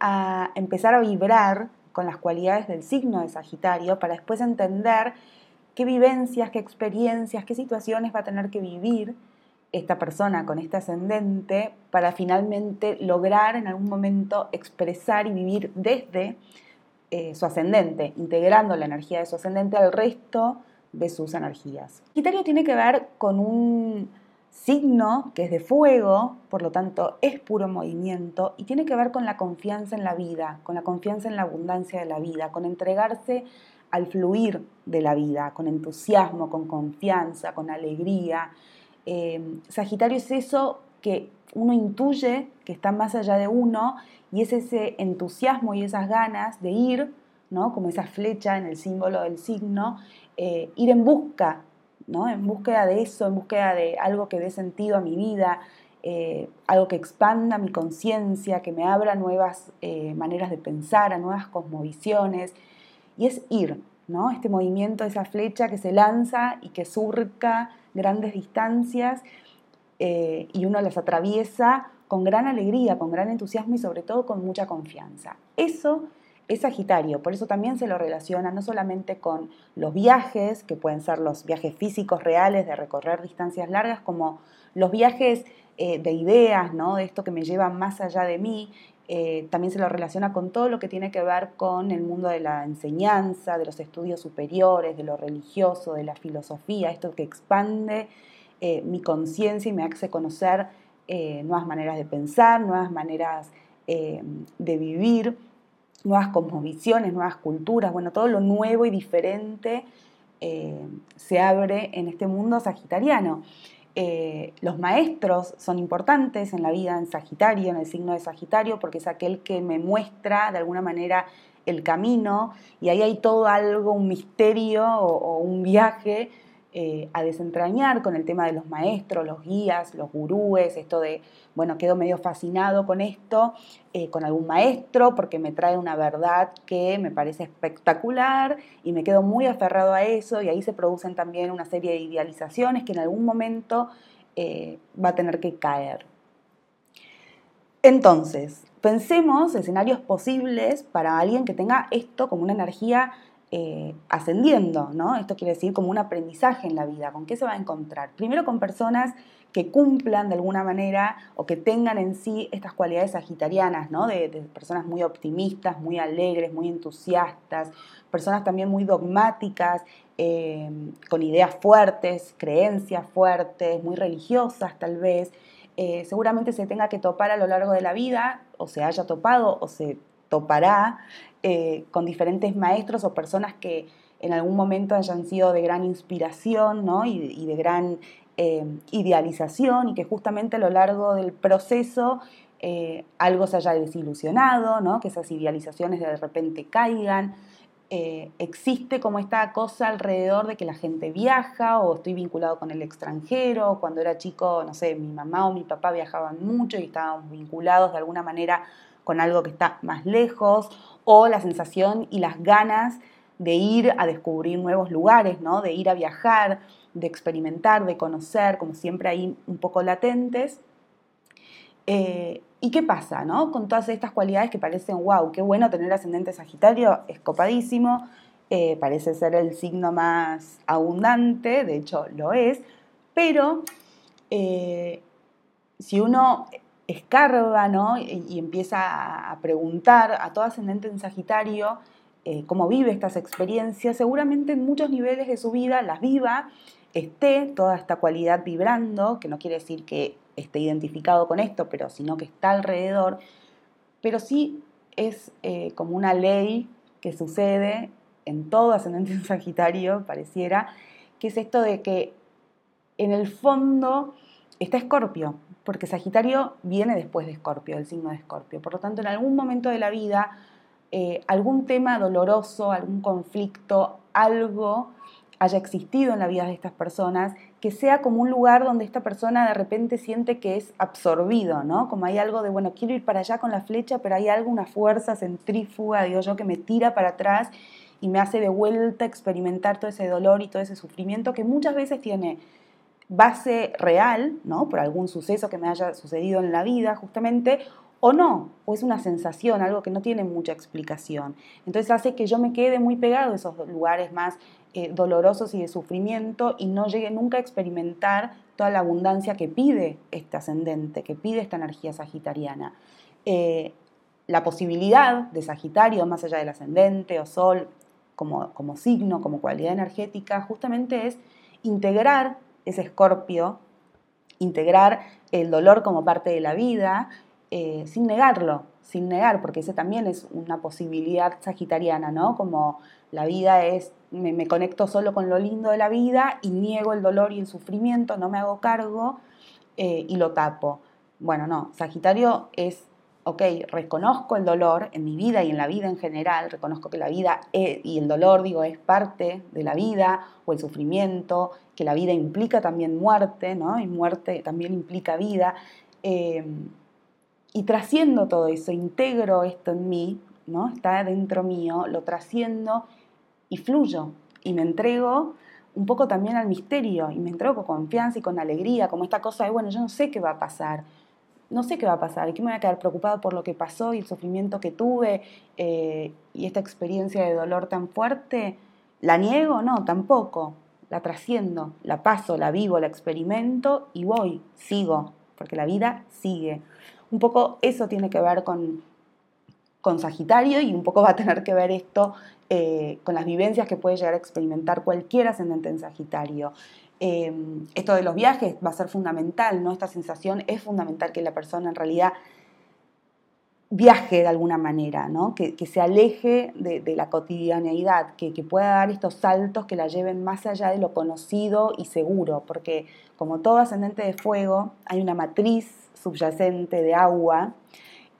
a empezar a vibrar con las cualidades del signo de Sagitario para después entender qué vivencias, qué experiencias, qué situaciones va a tener que vivir esta persona con este ascendente para finalmente lograr en algún momento expresar y vivir desde eh, su ascendente, integrando la energía de su ascendente al resto de sus energías. Sagitario tiene que ver con un signo que es de fuego, por lo tanto es puro movimiento y tiene que ver con la confianza en la vida, con la confianza en la abundancia de la vida, con entregarse al fluir de la vida, con entusiasmo, con confianza, con alegría. Eh, Sagitario es eso que uno intuye que está más allá de uno y es ese entusiasmo y esas ganas de ir, ¿no? como esa flecha en el símbolo del signo, eh, ir en busca en búsqueda de eso, en búsqueda de algo que dé sentido a mi vida, eh, algo que expanda mi conciencia, que me abra nuevas eh, maneras de pensar, a nuevas cosmovisiones. Y es ir, ¿no? Este movimiento, esa flecha que se lanza y que surca grandes distancias eh, y uno las atraviesa con gran alegría, con gran entusiasmo y sobre todo con mucha confianza. Eso es Sagitario, por eso también se lo relaciona no solamente con los viajes, que pueden ser los viajes físicos reales de recorrer distancias largas, como los viajes eh, de ideas, ¿no? de esto que me lleva más allá de mí, eh, también se lo relaciona con todo lo que tiene que ver con el mundo de la enseñanza, de los estudios superiores, de lo religioso, de la filosofía, esto que expande eh, mi conciencia y me hace conocer nuevas maneras de pensar, nuevas maneras de vivir nuevas cosmovisiones, nuevas culturas, bueno, todo lo nuevo y diferente eh, se abre en este mundo sagitariano. Eh, los maestros son importantes en la vida en Sagitario, en el signo de Sagitario, porque es aquel que me muestra de alguna manera el camino y ahí hay todo algo, un misterio o un viaje eh, a desentrañar con el tema de los maestros, los guías, los gurúes, esto de, bueno, quedo medio fascinado con esto, eh, con algún maestro, porque me trae una verdad que me parece espectacular y me quedo muy aferrado a eso y ahí se producen también una serie de idealizaciones que en algún momento eh, va a tener que caer. Entonces, pensemos escenarios posibles para alguien que tenga esto como una energía eh, ascendiendo, ¿no? Esto quiere decir como un aprendizaje en la vida. ¿Con qué se va a encontrar? Primero con personas que cumplan de alguna manera o que tengan en sí estas cualidades sagitarianas, ¿no? De, personas muy optimistas, muy alegres, muy entusiastas, personas también muy dogmáticas, eh, con ideas fuertes, creencias fuertes, muy religiosas tal vez. Eh, seguramente se tenga que topar a lo largo de la vida, o se haya topado, o se topará eh, con diferentes maestros o personas que en algún momento hayan sido de gran inspiración y, de gran eh, idealización y que justamente a lo largo del proceso eh, algo se haya desilusionado, ¿no? que esas idealizaciones de repente caigan. existe como esta cosa alrededor de que la gente viaja o estoy vinculado con el extranjero, cuando era chico, no sé, mi mamá o mi papá viajaban mucho y estábamos vinculados de alguna manera con algo que está más lejos, o la sensación y las ganas de ir a descubrir nuevos lugares, ¿no? de ir a viajar, de experimentar, de conocer, como siempre ahí un poco latentes. Eh, ¿Y qué pasa no? con todas estas cualidades que parecen, wow, qué bueno tener ascendente Sagitario, es copadísimo, eh, parece ser el signo más abundante, de hecho lo es, pero eh, si uno escarba ¿no? y, empieza a preguntar a todo ascendente en Sagitario eh, cómo vive estas experiencias, seguramente en muchos niveles de su vida las viva, esté toda esta cualidad vibrando, que no quiere decir que esté identificado con esto, pero sino que está alrededor, pero sí es eh, como una ley que sucede en todo ascendente en Sagitario, pareciera, que es esto de que en el fondo está Escorpio, porque Sagitario viene después de Escorpio, el signo de Escorpio. Por lo tanto, en algún momento de la vida eh, algún tema doloroso, algún conflicto, algo haya existido en la vida de estas personas, que sea como un lugar donde esta persona de repente siente que es absorbido, ¿no? Como hay algo de, bueno, quiero ir para allá con la flecha, pero hay algo, una fuerza centrífuga, digo yo, que me tira para atrás y me hace de vuelta experimentar todo ese dolor y todo ese sufrimiento que muchas veces tiene base real, ¿no? Por algún suceso que me haya sucedido en la vida, justamente, o no, o es una sensación, algo que no tiene mucha explicación. Entonces hace que yo me quede muy pegado a esos lugares más eh, dolorosos y de sufrimiento y no llegue nunca a experimentar toda la abundancia que pide este ascendente, que pide esta energía sagitariana. Eh, la posibilidad de Sagitario, más allá del ascendente o Sol, como, como signo, como cualidad energética, justamente es integrar ese escorpio, integrar el dolor como parte de la vida, eh, sin negarlo, sin negar, porque ese también es una posibilidad sagitariana, ¿no? Como la vida es, me, conecto solo con lo lindo de la vida y niego el dolor y el sufrimiento, no me hago cargo eh, y lo tapo. Bueno, no, Sagitario es ok, reconozco el dolor en mi vida y en la vida en general, reconozco que la vida y el dolor, digo, es parte de la vida o el sufrimiento, que la vida implica también muerte, ¿no? Y muerte también implica vida. Eh, y trasciendo todo eso, integro esto en mí, ¿no? Está dentro mío, lo trasciendo y fluyo y me entrego un poco también al misterio y me entrego con confianza y con alegría, como esta cosa de, bueno, yo no sé qué va a pasar, no sé qué va a pasar que me voy a quedar preocupado por lo que pasó y el sufrimiento que tuve eh, y esta experiencia de dolor tan fuerte. ¿La niego? No, tampoco. La trasciendo, la paso, la vivo, la experimento y voy, sigo, porque la vida sigue. Un poco eso tiene que ver con, con Sagitario y un poco va a tener que ver esto eh, con las vivencias que puede llegar a experimentar cualquier ascendente en Sagitario. Em, esto de los viajes va a ser fundamental, ¿no? Esta sensación es fundamental que la persona en realidad viaje de alguna manera, ¿no? que, se aleje de, la cotidianeidad, que, pueda dar estos saltos que la lleven más allá de lo conocido y seguro, porque como todo ascendente de fuego, hay una matriz subyacente de agua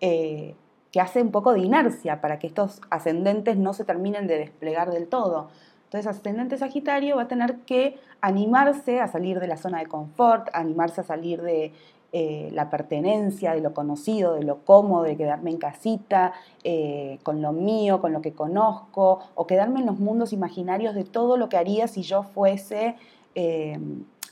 eh, que hace un poco de inercia para que estos ascendentes no se terminen de desplegar del todo. Entonces, ascendente Sagitario va a tener que animarse a salir de la zona de confort, animarse a salir de eh, la pertenencia, de lo conocido, de lo cómodo, de quedarme en casita, eh, con lo mío, con lo que conozco, o quedarme en los mundos imaginarios de todo lo que haría si yo fuese eh,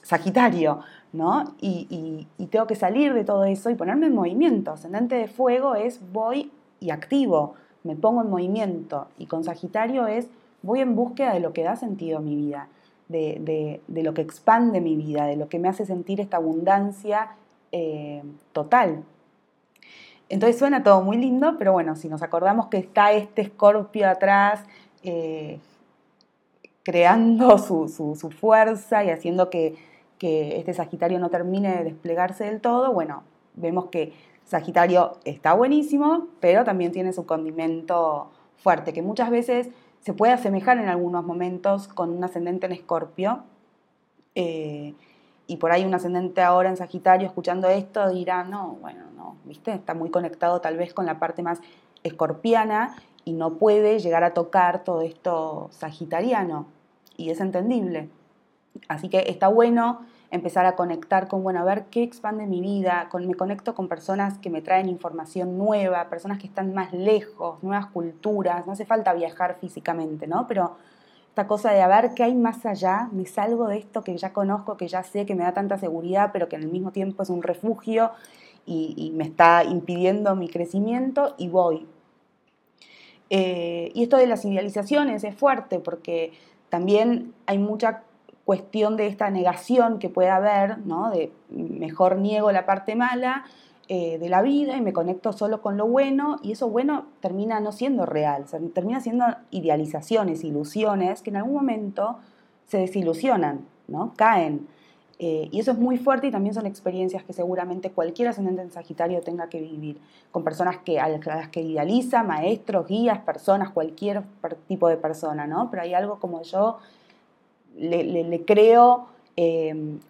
Sagitario, ¿no? Y, y tengo que salir de todo eso y ponerme en movimiento. Ascendente de fuego es voy y activo, me pongo en movimiento. Y con Sagitario es voy en búsqueda de lo que da sentido a mi vida, de, lo que expande mi vida, de lo que me hace sentir esta abundancia eh, total. Entonces suena todo muy lindo, pero bueno, si nos acordamos que está este escorpio atrás, eh, creando su, fuerza y haciendo que, que este Sagitario no termine de desplegarse del todo, bueno, vemos que Sagitario está buenísimo, pero también tiene su condimento fuerte, que muchas veces se puede asemejar en algunos momentos con un ascendente en Escorpio. Eh, y por ahí un ascendente ahora en Sagitario escuchando esto dirá, no, bueno, no, ¿viste? Está muy conectado tal vez con la parte más escorpiana y no puede llegar a tocar todo esto sagitariano. Y es entendible. Así que está bueno empezar a conectar con, bueno, a ver qué expande mi vida, me conecto con personas que me traen información nueva, personas que están más lejos, nuevas culturas, no hace falta viajar físicamente, ¿no? Pero esta cosa de a ver qué hay más allá, me salgo de esto que ya conozco, que ya sé, que me da tanta seguridad, pero que en el mismo tiempo es un refugio y, me está impidiendo mi crecimiento y voy. Eh, y esto de las idealizaciones es fuerte porque también hay mucha cuestión de esta negación que puede haber, ¿no? de mejor niego la parte mala eh, de la vida y me conecto solo con lo bueno, y eso bueno termina no siendo real, termina siendo idealizaciones, ilusiones que en algún momento se desilusionan, ¿no? caen. Eh, y eso es muy fuerte y también son experiencias que seguramente cualquier ascendente en Sagitario tenga que vivir, con personas que, a las que idealiza, maestros, guías, personas, cualquier tipo de persona, ¿no? Pero hay algo como yo le, creo em,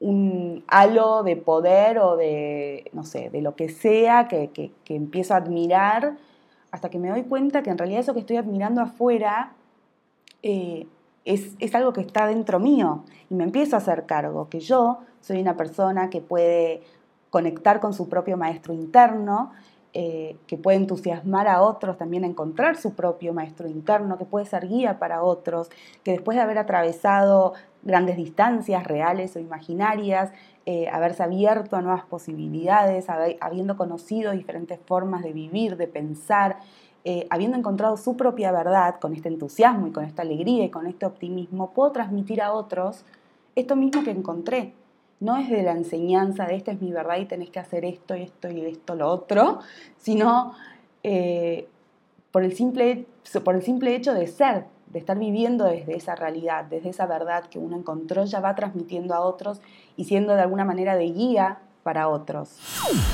un halo de poder o de, no sé, de lo que sea que, empiezo a admirar hasta que me doy cuenta que en realidad eso que estoy admirando afuera eh, es, es, algo que está dentro mío y me empiezo a hacer cargo, que yo soy una persona que puede conectar con su propio maestro interno, eh, que puede entusiasmar a otros también a encontrar su propio maestro interno, que puede ser guía para otros, que después de haber atravesado grandes distancias reales o imaginarias, eh, haberse abierto a nuevas posibilidades, habiendo conocido diferentes formas de vivir, de pensar, eh, habiendo encontrado su propia verdad, con este entusiasmo y con esta alegría y con este optimismo, puedo transmitir a otros esto mismo que encontré. No es de la enseñanza de esta es mi verdad y tenés que hacer esto y esto y esto, lo otro, sino eh, por, el simple, por el simple hecho de ser, de estar viviendo desde esa realidad, desde esa verdad que uno encontró, ya va transmitiendo a otros y siendo de alguna manera de guía para otros.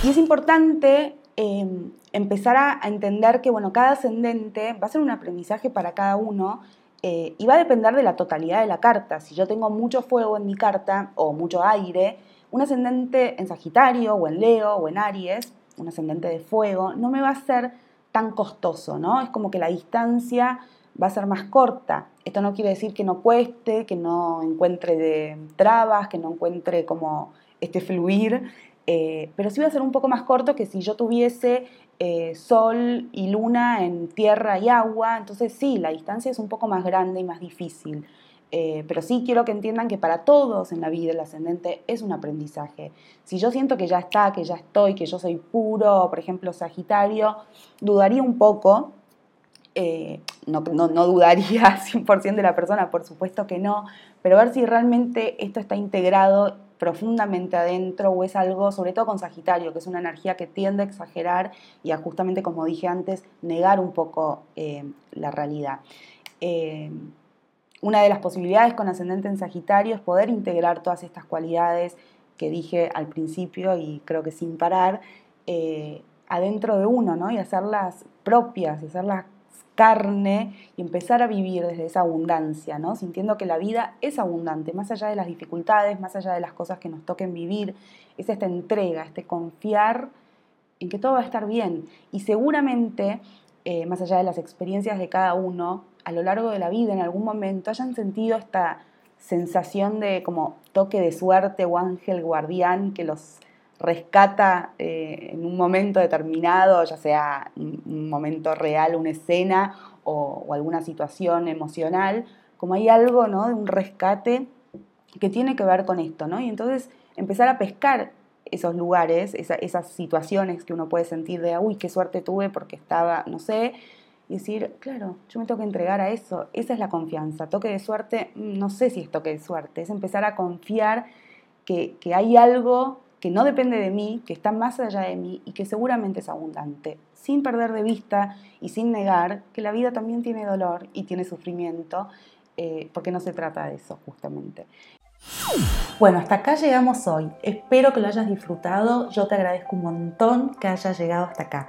Y es importante em, empezar a, entender que bueno, cada ascendente va a ser un aprendizaje para cada uno eh, y va a depender de la totalidad de la carta. Si yo tengo mucho fuego en mi carta o mucho aire, un ascendente en Sagitario o en Leo o en Aries, un ascendente de fuego, no me va a ser tan costoso, ¿no? Es como que la distancia va a ser más corta. Esto no quiere decir que no cueste, que no encuentre de trabas, que no encuentre como este fluir, eh, pero sí va a ser un poco más corto que si yo tuviese eh, sol y luna en tierra y agua, entonces sí, la distancia es un poco más grande y más difícil. Eh, pero sí quiero que entiendan que para todos en la vida el ascendente es un aprendizaje. Si yo siento que ya está, que ya estoy, que yo soy puro, por ejemplo, Sagitario, dudaría un poco, eh, no, no, no, dudaría 100% de la persona, por supuesto que no, pero ver si realmente esto está integrado profundamente adentro o es algo, sobre todo con Sagitario, que es una energía que tiende a exagerar y a justamente, como dije antes, negar un poco eh, la realidad. Eh, una de las posibilidades con ascendente en Sagitario es poder integrar todas estas cualidades que dije al principio y creo que sin parar, adentro de uno, ¿no? Y hacerlas propias, hacerlas carne y empezar a vivir desde esa abundancia, ¿no? Sintiendo que la vida es abundante, más allá de las dificultades, más allá de las cosas que nos toquen vivir, es esta entrega, este confiar en que todo va a estar bien. Y seguramente, eh, más allá de las experiencias de cada uno, a lo largo de la vida, en algún momento, hayan sentido esta sensación de como toque de suerte o ángel guardián que los rescata eh, en un momento determinado, ya sea un momento real, una escena o, alguna situación emocional, como hay algo ¿no? de un rescate que tiene que ver con esto, ¿no? Y entonces empezar a pescar esos lugares, esas situaciones que uno puede sentir de, uy, qué suerte tuve porque estaba, no sé, y decir, claro, yo me tengo que entregar a eso, esa es la confianza, toque de suerte, mm, no sé si es toque de suerte, es empezar a confiar que, que hay algo que no depende de mí, que está más allá de mí y que seguramente es abundante, sin perder de vista y sin negar que la vida también tiene dolor y tiene sufrimiento, eh, porque no se trata de eso justamente. Bueno, hasta acá llegamos hoy. Espero que lo hayas disfrutado. Yo te agradezco un montón que hayas llegado hasta acá.